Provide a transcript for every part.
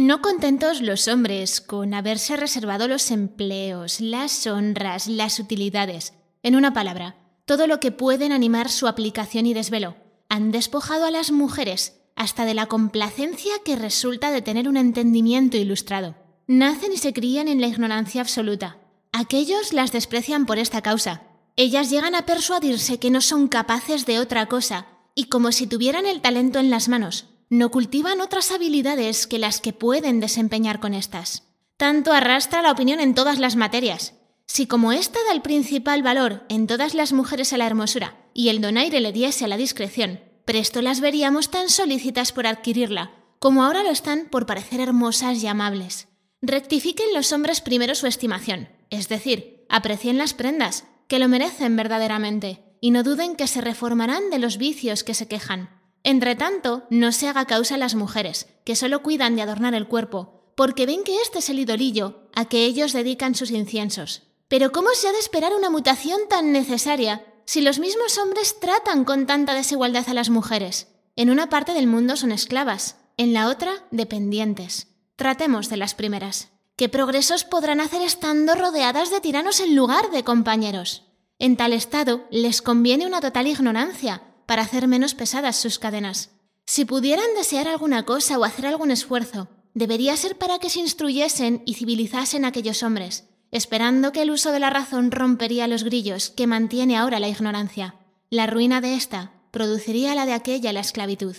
No contentos los hombres con haberse reservado los empleos, las honras, las utilidades, en una palabra, todo lo que pueden animar su aplicación y desvelo, han despojado a las mujeres hasta de la complacencia que resulta de tener un entendimiento ilustrado. Nacen y se crían en la ignorancia absoluta. Aquellos las desprecian por esta causa. Ellas llegan a persuadirse que no son capaces de otra cosa, y como si tuvieran el talento en las manos, no cultivan otras habilidades que las que pueden desempeñar con estas. Tanto arrastra la opinión en todas las materias. Si como ésta da el principal valor en todas las mujeres a la hermosura y el donaire le diese a la discreción, presto las veríamos tan solícitas por adquirirla, como ahora lo están por parecer hermosas y amables. Rectifiquen los hombres primero su estimación, es decir, aprecien las prendas, que lo merecen verdaderamente, y no duden que se reformarán de los vicios que se quejan. Entre tanto, no se haga causa a las mujeres, que solo cuidan de adornar el cuerpo, porque ven que este es el idolillo a que ellos dedican sus inciensos. Pero ¿cómo se ha de esperar una mutación tan necesaria si los mismos hombres tratan con tanta desigualdad a las mujeres? En una parte del mundo son esclavas, en la otra dependientes. Tratemos de las primeras. ¿Qué progresos podrán hacer estando rodeadas de tiranos en lugar de compañeros? En tal estado les conviene una total ignorancia, para hacer menos pesadas sus cadenas. Si pudieran desear alguna cosa o hacer algún esfuerzo, debería ser para que se instruyesen y civilizasen a aquellos hombres, esperando que el uso de la razón rompería los grillos que mantiene ahora la ignorancia. La ruina de ésta produciría la de aquella la esclavitud.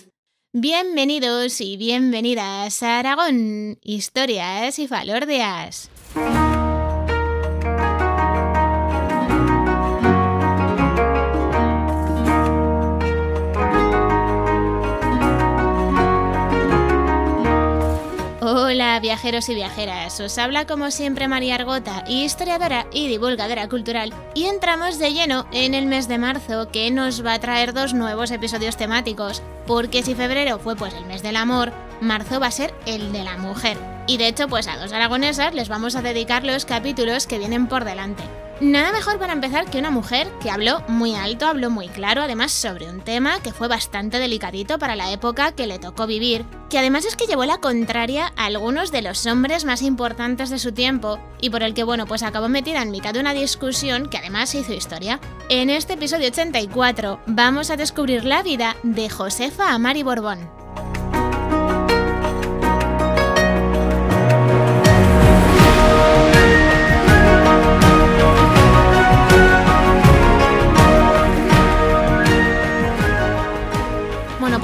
Bienvenidos y bienvenidas a Aragón, historias y falordias. Viajeros y viajeras, os habla como siempre María Argota, historiadora y divulgadora cultural, y entramos de lleno en el mes de marzo que nos va a traer dos nuevos episodios temáticos, porque si febrero fue pues el mes del amor, marzo va a ser el de la mujer. Y de hecho pues a dos aragonesas les vamos a dedicar los capítulos que vienen por delante. Nada mejor para empezar que una mujer que habló muy alto, habló muy claro, además sobre un tema que fue bastante delicadito para la época que le tocó vivir, que además es que llevó la contraria a algunos de los hombres más importantes de su tiempo y por el que, bueno, pues acabó metida en mitad de una discusión que además hizo historia. En este episodio 84 vamos a descubrir la vida de Josefa Amari Borbón.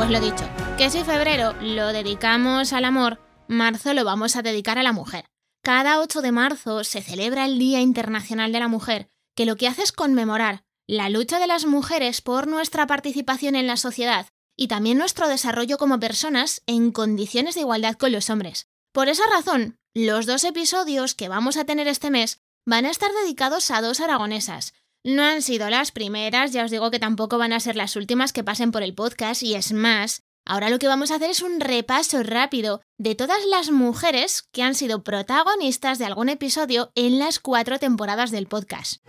Pues lo dicho, que si febrero lo dedicamos al amor, marzo lo vamos a dedicar a la mujer. Cada 8 de marzo se celebra el Día Internacional de la Mujer, que lo que hace es conmemorar la lucha de las mujeres por nuestra participación en la sociedad y también nuestro desarrollo como personas en condiciones de igualdad con los hombres. Por esa razón, los dos episodios que vamos a tener este mes van a estar dedicados a dos aragonesas, no han sido las primeras, ya os digo que tampoco van a ser las últimas que pasen por el podcast y es más, ahora lo que vamos a hacer es un repaso rápido de todas las mujeres que han sido protagonistas de algún episodio en las cuatro temporadas del podcast.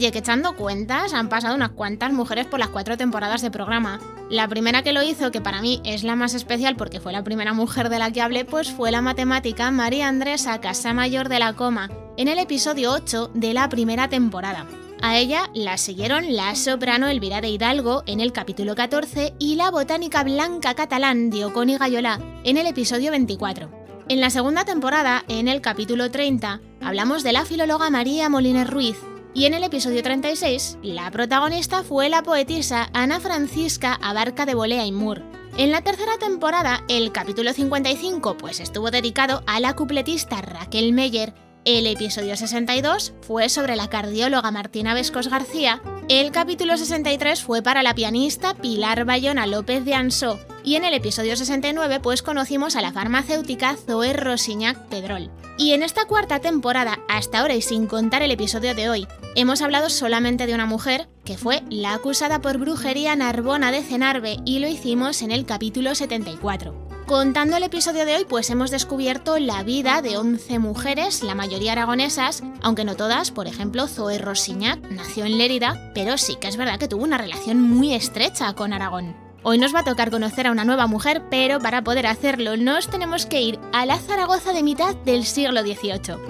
Oye, que echando cuentas, han pasado unas cuantas mujeres por las cuatro temporadas de programa. La primera que lo hizo, que para mí es la más especial porque fue la primera mujer de la que hablé, pues fue la matemática María Andresa Casamayor de la Coma, en el episodio 8 de la primera temporada. A ella la siguieron la soprano Elvira de Hidalgo en el capítulo 14 y la botánica blanca catalán Dioconi Gayolá en el episodio 24. En la segunda temporada, en el capítulo 30, hablamos de la filóloga María Moliner Ruiz, y en el episodio 36, la protagonista fue la poetisa Ana Francisca Abarca de Bolea y Moore. En la tercera temporada, el capítulo 55 pues estuvo dedicado a la cupletista Raquel Meyer, el episodio 62 fue sobre la cardióloga Martina Vescos García, el capítulo 63 fue para la pianista Pilar Bayona López de Ansó y en el episodio 69 pues conocimos a la farmacéutica Zoe Rosiñac Pedrol. Y en esta cuarta temporada, hasta ahora y sin contar el episodio de hoy, hemos hablado solamente de una mujer, que fue la acusada por brujería Narbona de Cenarbe, y lo hicimos en el capítulo 74. Contando el episodio de hoy, pues hemos descubierto la vida de 11 mujeres, la mayoría aragonesas, aunque no todas, por ejemplo, Zoe Rosignac nació en Lérida, pero sí que es verdad que tuvo una relación muy estrecha con Aragón. Hoy nos va a tocar conocer a una nueva mujer, pero para poder hacerlo nos tenemos que ir a la Zaragoza de mitad del siglo XVIII.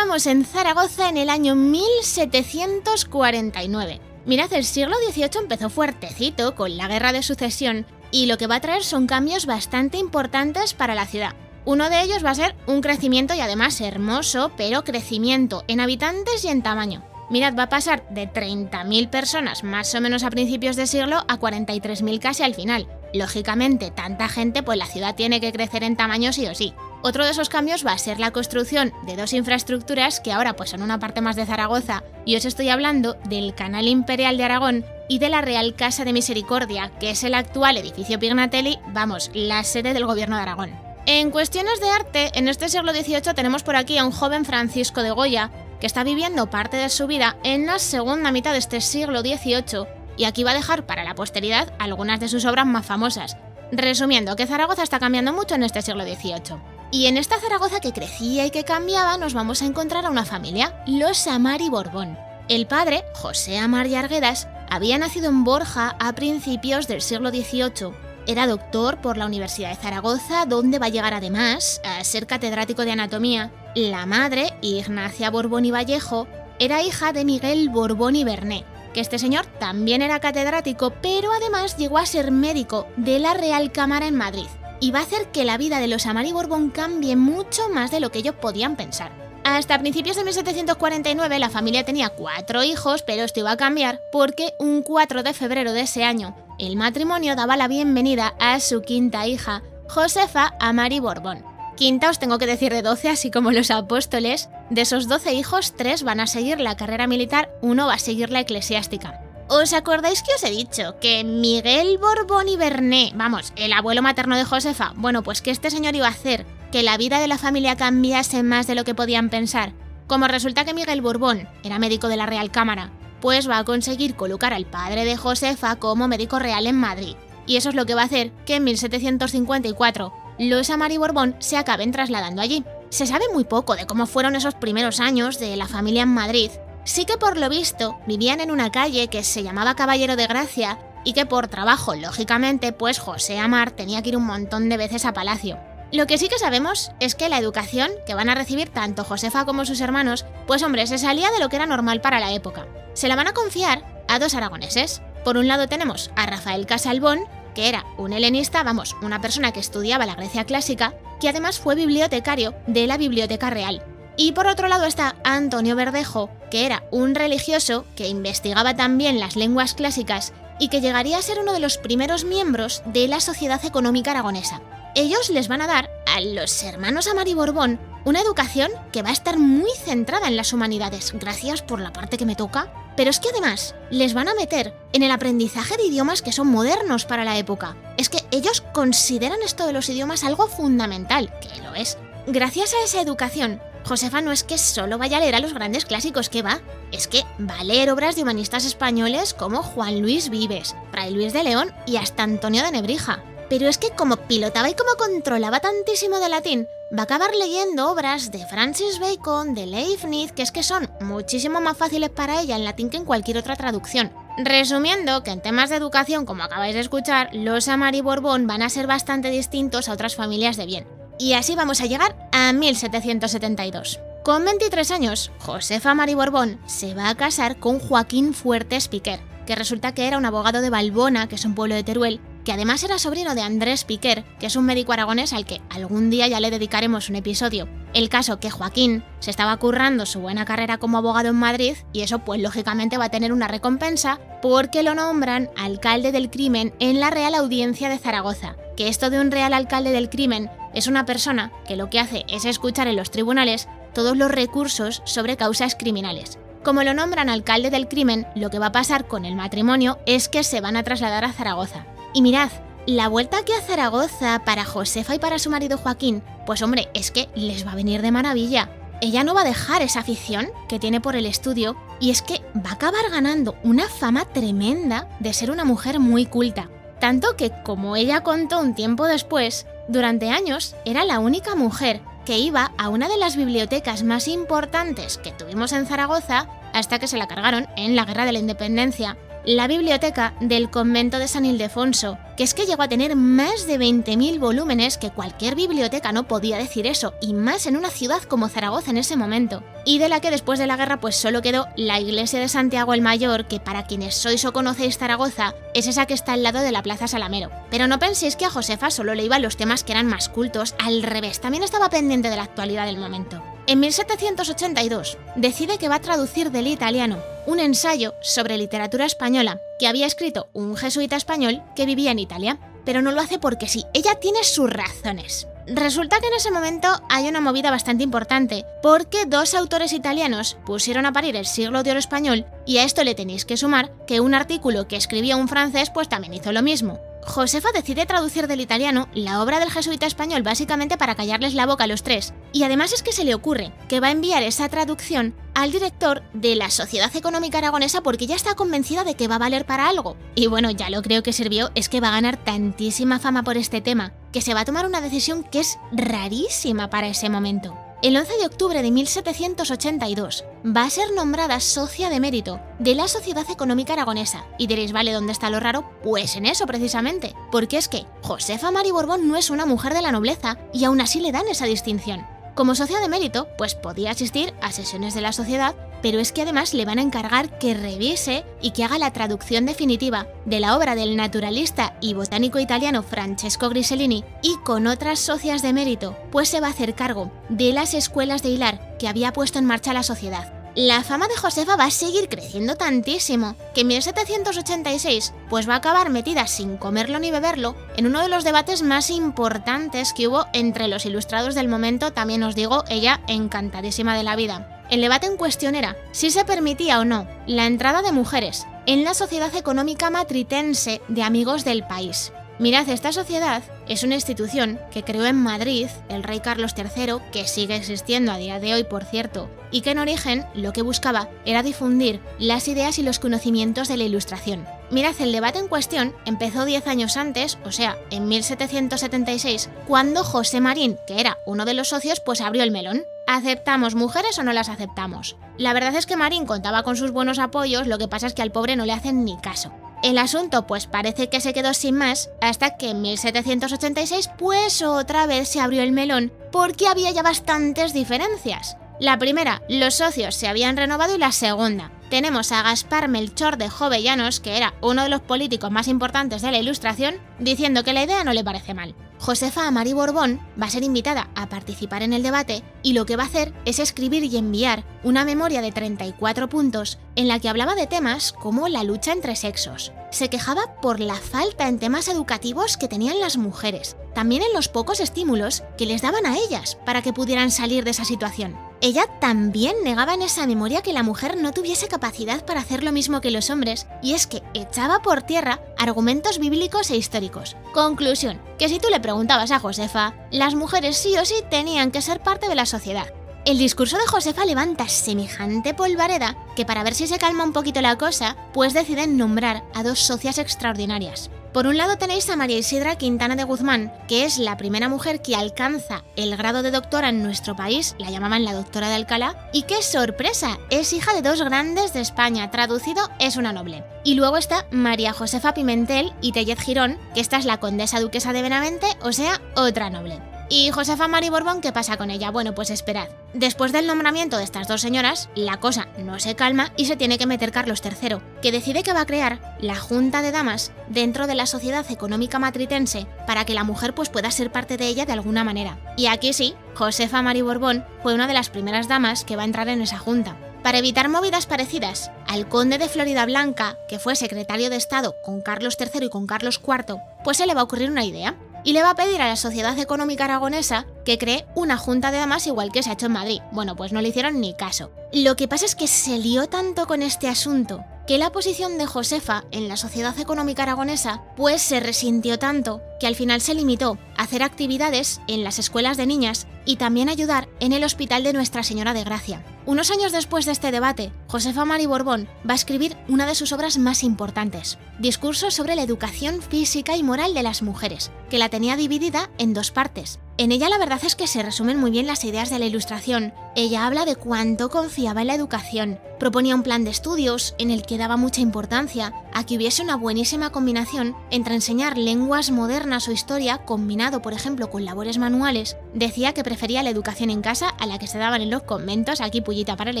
En Zaragoza en el año 1749. Mirad, el siglo XVIII empezó fuertecito con la guerra de sucesión y lo que va a traer son cambios bastante importantes para la ciudad. Uno de ellos va a ser un crecimiento y además hermoso, pero crecimiento en habitantes y en tamaño. Mirad, va a pasar de 30.000 personas más o menos a principios de siglo a 43.000 casi al final. Lógicamente, tanta gente, pues la ciudad tiene que crecer en tamaño sí o sí. Otro de esos cambios va a ser la construcción de dos infraestructuras que ahora pues son una parte más de Zaragoza y os estoy hablando del Canal Imperial de Aragón y de la Real Casa de Misericordia, que es el actual edificio Pignatelli, vamos, la sede del gobierno de Aragón. En cuestiones de arte, en este siglo XVIII tenemos por aquí a un joven Francisco de Goya, que está viviendo parte de su vida en la segunda mitad de este siglo XVIII y aquí va a dejar para la posteridad algunas de sus obras más famosas. Resumiendo, que Zaragoza está cambiando mucho en este siglo XVIII. Y en esta Zaragoza que crecía y que cambiaba nos vamos a encontrar a una familia, los Amari Borbón. El padre, José Amari Arguedas, había nacido en Borja a principios del siglo XVIII. Era doctor por la Universidad de Zaragoza, donde va a llegar además a ser catedrático de anatomía. La madre, Ignacia Borbón y Vallejo, era hija de Miguel Borbón y Bernet, que este señor también era catedrático, pero además llegó a ser médico de la Real Cámara en Madrid y va a hacer que la vida de los Amari Borbón cambie mucho más de lo que ellos podían pensar. Hasta principios de 1749 la familia tenía cuatro hijos, pero esto iba a cambiar porque un 4 de febrero de ese año el matrimonio daba la bienvenida a su quinta hija, Josefa Amari Borbón. Quinta os tengo que decir de 12, así como los apóstoles. De esos 12 hijos, tres van a seguir la carrera militar, uno va a seguir la eclesiástica. ¿Os acordáis que os he dicho que Miguel Borbón y Bernet, vamos, el abuelo materno de Josefa, bueno, pues que este señor iba a hacer que la vida de la familia cambiase más de lo que podían pensar? Como resulta que Miguel Borbón era médico de la Real Cámara, pues va a conseguir colocar al padre de Josefa como médico real en Madrid. Y eso es lo que va a hacer que en 1754 los Amari Borbón se acaben trasladando allí. Se sabe muy poco de cómo fueron esos primeros años de la familia en Madrid, Sí que por lo visto vivían en una calle que se llamaba Caballero de Gracia y que por trabajo, lógicamente, pues José Amar tenía que ir un montón de veces a Palacio. Lo que sí que sabemos es que la educación que van a recibir tanto Josefa como sus hermanos, pues hombre, se salía de lo que era normal para la época. Se la van a confiar a dos aragoneses. Por un lado tenemos a Rafael Casalbón, que era un helenista, vamos, una persona que estudiaba la Grecia clásica, que además fue bibliotecario de la Biblioteca Real. Y por otro lado está Antonio Verdejo, que era un religioso que investigaba también las lenguas clásicas y que llegaría a ser uno de los primeros miembros de la Sociedad Económica Aragonesa. Ellos les van a dar a los hermanos Amari Borbón una educación que va a estar muy centrada en las humanidades, gracias por la parte que me toca, pero es que además les van a meter en el aprendizaje de idiomas que son modernos para la época. Es que ellos consideran esto de los idiomas algo fundamental, que lo es. Gracias a esa educación, Josefa no es que solo vaya a leer a los grandes clásicos que va, es que va a leer obras de humanistas españoles como Juan Luis Vives, Fray Luis de León y hasta Antonio de Nebrija. Pero es que como pilotaba y como controlaba tantísimo de latín, va a acabar leyendo obras de Francis Bacon, de Leibniz, que es que son muchísimo más fáciles para ella en latín que en cualquier otra traducción. Resumiendo, que en temas de educación, como acabáis de escuchar, los Amari Borbón van a ser bastante distintos a otras familias de bien. Y así vamos a llegar a 1772. Con 23 años, Josefa Mari Borbón se va a casar con Joaquín Fuertes Piquer, que resulta que era un abogado de Balbona, que es un pueblo de Teruel, que además era sobrino de Andrés Piquer, que es un médico aragonés al que algún día ya le dedicaremos un episodio. El caso que Joaquín se estaba currando su buena carrera como abogado en Madrid y eso pues lógicamente va a tener una recompensa porque lo nombran alcalde del crimen en la Real Audiencia de Zaragoza. Que esto de un real alcalde del crimen es una persona que lo que hace es escuchar en los tribunales todos los recursos sobre causas criminales. Como lo nombran alcalde del crimen, lo que va a pasar con el matrimonio es que se van a trasladar a Zaragoza. Y mirad, La vuelta aquí a Zaragoza para Josefa y para su marido Joaquín, pues hombre, es que les va a venir de maravilla. Ella no va a dejar esa afición que tiene por el estudio y es que va a acabar ganando una fama tremenda de ser una mujer muy culta. Tanto que, como ella contó un tiempo después, durante años era la única mujer que iba a una de las bibliotecas más importantes que tuvimos en Zaragoza hasta que se la cargaron en la Guerra de la Independencia la biblioteca del convento de San Ildefonso, que es que llegó a tener más de 20.000 volúmenes, que cualquier biblioteca no podía decir eso, y más en una ciudad como Zaragoza en ese momento, y de la que después de la guerra pues solo quedó la iglesia de Santiago el Mayor, que para quienes sois o conocéis Zaragoza, es esa que está al lado de la Plaza Salamero. Pero no penséis que a Josefa solo le iban los temas que eran más cultos, al revés, también estaba pendiente de la actualidad del momento. En 1782 decide que va a traducir del italiano un ensayo sobre literatura española que había escrito un jesuita español que vivía en Italia, pero no lo hace porque sí, ella tiene sus razones. Resulta que en ese momento hay una movida bastante importante, porque dos autores italianos pusieron a parir el siglo de oro español, y a esto le tenéis que sumar que un artículo que escribía un francés pues también hizo lo mismo. Josefa decide traducir del italiano la obra del jesuita español básicamente para callarles la boca a los tres. Y además es que se le ocurre que va a enviar esa traducción al director de la Sociedad Económica Aragonesa porque ya está convencida de que va a valer para algo. Y bueno, ya lo creo que sirvió, es que va a ganar tantísima fama por este tema, que se va a tomar una decisión que es rarísima para ese momento. El 11 de octubre de 1782 va a ser nombrada socia de mérito de la Sociedad Económica Aragonesa. Y diréis, vale, ¿dónde está lo raro? Pues en eso precisamente, porque es que Josefa Mari Borbón no es una mujer de la nobleza y aún así le dan esa distinción. Como socia de mérito, pues podía asistir a sesiones de la sociedad, pero es que además le van a encargar que revise y que haga la traducción definitiva de la obra del naturalista y botánico italiano Francesco Grisellini y con otras socias de mérito, pues se va a hacer cargo de las escuelas de hilar que había puesto en marcha la sociedad. La fama de Josefa va a seguir creciendo tantísimo que en 1786 pues va a acabar metida sin comerlo ni beberlo en uno de los debates más importantes que hubo entre los ilustrados del momento, también os digo, ella encantadísima de la vida. El debate en cuestión era si se permitía o no la entrada de mujeres en la Sociedad Económica Matritense de Amigos del País. Mirad, esta sociedad es una institución que creó en Madrid el rey Carlos III, que sigue existiendo a día de hoy, por cierto, y que en origen lo que buscaba era difundir las ideas y los conocimientos de la Ilustración. Mirad, el debate en cuestión empezó 10 años antes, o sea, en 1776, cuando José Marín, que era uno de los socios, pues abrió el melón. ¿Aceptamos mujeres o no las aceptamos? La verdad es que Marín contaba con sus buenos apoyos, lo que pasa es que al pobre no le hacen ni caso. El asunto pues parece que se quedó sin más hasta que en 1786 pues otra vez se abrió el melón porque había ya bastantes diferencias. La primera, los socios se habían renovado y la segunda, tenemos a Gaspar Melchor de Jovellanos, que era uno de los políticos más importantes de la Ilustración, diciendo que la idea no le parece mal. Josefa Amari Borbón va a ser invitada a participar en el debate y lo que va a hacer es escribir y enviar una memoria de 34 puntos en la que hablaba de temas como la lucha entre sexos. Se quejaba por la falta en temas educativos que tenían las mujeres, también en los pocos estímulos que les daban a ellas para que pudieran salir de esa situación. Ella también negaba en esa memoria que la mujer no tuviese capacidad para hacer lo mismo que los hombres, y es que echaba por tierra argumentos bíblicos e históricos. Conclusión, que si tú le preguntabas a Josefa, las mujeres sí o sí tenían que ser parte de la sociedad. El discurso de Josefa levanta semejante polvareda que para ver si se calma un poquito la cosa, pues deciden nombrar a dos socias extraordinarias. Por un lado tenéis a María Isidra Quintana de Guzmán, que es la primera mujer que alcanza el grado de doctora en nuestro país, la llamaban la doctora de Alcalá, y qué sorpresa, es hija de dos grandes de España, traducido es una noble. Y luego está María Josefa Pimentel y Tellet Girón, que esta es la condesa duquesa de Benavente, o sea, otra noble. ¿Y Josefa Mari Borbón qué pasa con ella? Bueno, pues esperad. Después del nombramiento de estas dos señoras, la cosa no se calma y se tiene que meter Carlos III, que decide que va a crear la Junta de Damas dentro de la Sociedad Económica Matritense para que la mujer pues pueda ser parte de ella de alguna manera. Y aquí sí, Josefa Mari Borbón fue una de las primeras damas que va a entrar en esa junta. Para evitar movidas parecidas al conde de Florida Blanca, que fue secretario de Estado con Carlos III y con Carlos IV, pues se le va a ocurrir una idea y le va a pedir a la Sociedad Económica Aragonesa que cree una junta de damas igual que se ha hecho en Madrid. Bueno, pues no le hicieron ni caso. Lo que pasa es que se lió tanto con este asunto que la posición de Josefa en la Sociedad Económica Aragonesa pues se resintió tanto que al final se limitó a hacer actividades en las escuelas de niñas y también ayudar en el Hospital de Nuestra Señora de Gracia. Unos años después de este debate, Josefa Mari Borbón va a escribir una de sus obras más importantes, Discurso sobre la educación física y moral de las mujeres, que la tenía dividida en dos partes. En ella la verdad es que se resumen muy bien las ideas de la Ilustración. Ella habla de cuánto confiaba en la educación, proponía un plan de estudios en el que daba mucha importancia a que hubiese una buenísima combinación entre enseñar lenguas modernas o historia combinado, por ejemplo, con labores manuales. Decía que prefería la educación en casa a la que se daban en los conventos, aquí pullita para la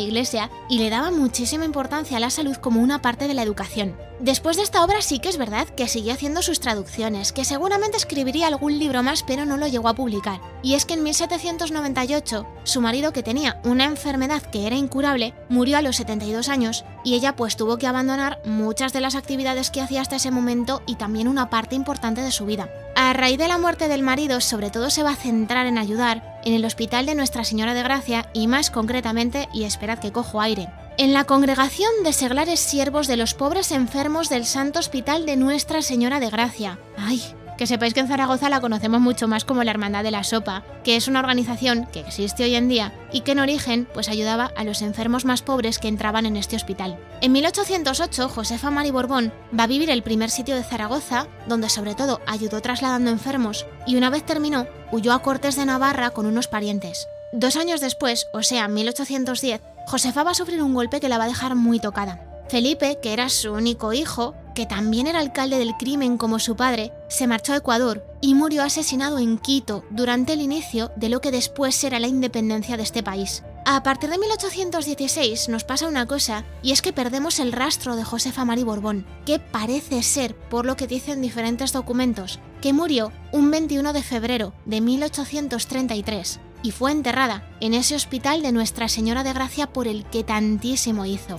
iglesia, y le daba muchísima importancia a la salud como una parte de la educación. Después de esta obra sí que es verdad que siguió haciendo sus traducciones, que seguramente escribiría algún libro más pero no lo llegó a publicar. Y es que en 1798 su marido que tenía una enfermedad que era incurable murió a los 72 años y ella pues tuvo que abandonar muchas de las actividades que hacía hasta ese momento y también una parte importante de su vida. A raíz de la muerte del marido sobre todo se va a centrar en ayudar en el hospital de Nuestra Señora de Gracia y más concretamente, y esperad que cojo aire, en la congregación de seglares siervos de los pobres enfermos del Santo Hospital de Nuestra Señora de Gracia. Ay, que sepáis que en Zaragoza la conocemos mucho más como la Hermandad de la Sopa, que es una organización que existe hoy en día y que en origen pues ayudaba a los enfermos más pobres que entraban en este hospital. En 1808, Josefa Mari Borbón va a vivir el primer sitio de Zaragoza, donde sobre todo ayudó trasladando enfermos, y una vez terminó, huyó a Cortes de Navarra con unos parientes. Dos años después, o sea, 1810, Josefa va a sufrir un golpe que la va a dejar muy tocada. Felipe, que era su único hijo, que también era alcalde del crimen como su padre, se marchó a Ecuador y murió asesinado en Quito durante el inicio de lo que después será la independencia de este país. A partir de 1816 nos pasa una cosa, y es que perdemos el rastro de Josefa Mari Borbón, que parece ser, por lo que dicen diferentes documentos, que murió un 21 de febrero de 1833 y fue enterrada en ese hospital de Nuestra Señora de Gracia por el que tantísimo hizo.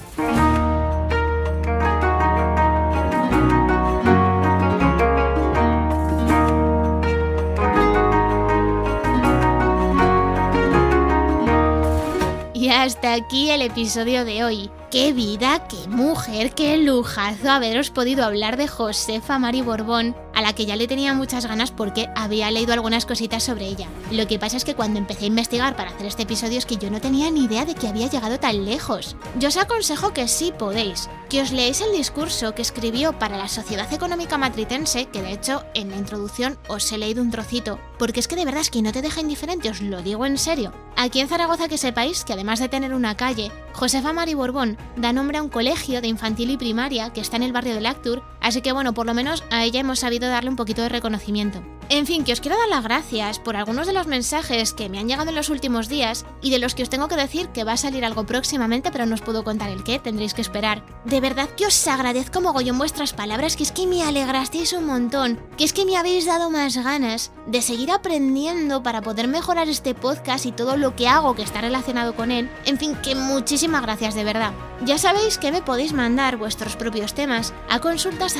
Y hasta aquí el episodio de hoy. Qué vida, qué mujer, qué lujazo haberos podido hablar de Josefa Mari Borbón, a la que ya le tenía muchas ganas porque había leído algunas cositas sobre ella. Lo que pasa es que cuando empecé a investigar para hacer este episodio es que yo no tenía ni idea de que había llegado tan lejos. Yo os aconsejo que sí podéis, que os leáis el discurso que escribió para la Sociedad Económica Matritense, que de hecho en la introducción os he leído un trocito, porque es que de verdad es que no te deja indiferente, os lo digo en serio. Aquí en Zaragoza que sepáis que además de tener una calle, Josefa Mari Borbón da nombre a un colegio de infantil y primaria que está en el barrio de Lactur, así que bueno, por lo menos a ella hemos sabido darle un poquito de reconocimiento. En fin, que os quiero dar las gracias por algunos de los mensajes que me han llegado en los últimos días y de los que os tengo que decir que va a salir algo próximamente, pero no os puedo contar el qué, tendréis que esperar. De verdad que os agradezco mogollón vuestras palabras, que es que me alegrasteis un montón, que es que me habéis dado más ganas de seguir aprendiendo para poder mejorar este podcast y todo lo que hago que está relacionado con él. En fin, que muchísimas gracias de verdad. Ya sabéis que me podéis mandar vuestros propios temas a consultas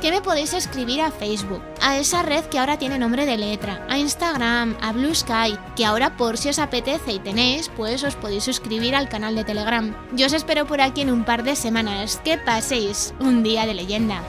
que me podéis escribir a Facebook, a esa red que ahora tiene nombre de letra, a Instagram, a Blue Sky, que ahora por si os apetece y tenéis, pues os podéis suscribir al canal de Telegram. Yo os espero por aquí en un par de semanas. Que paséis un día de leyenda.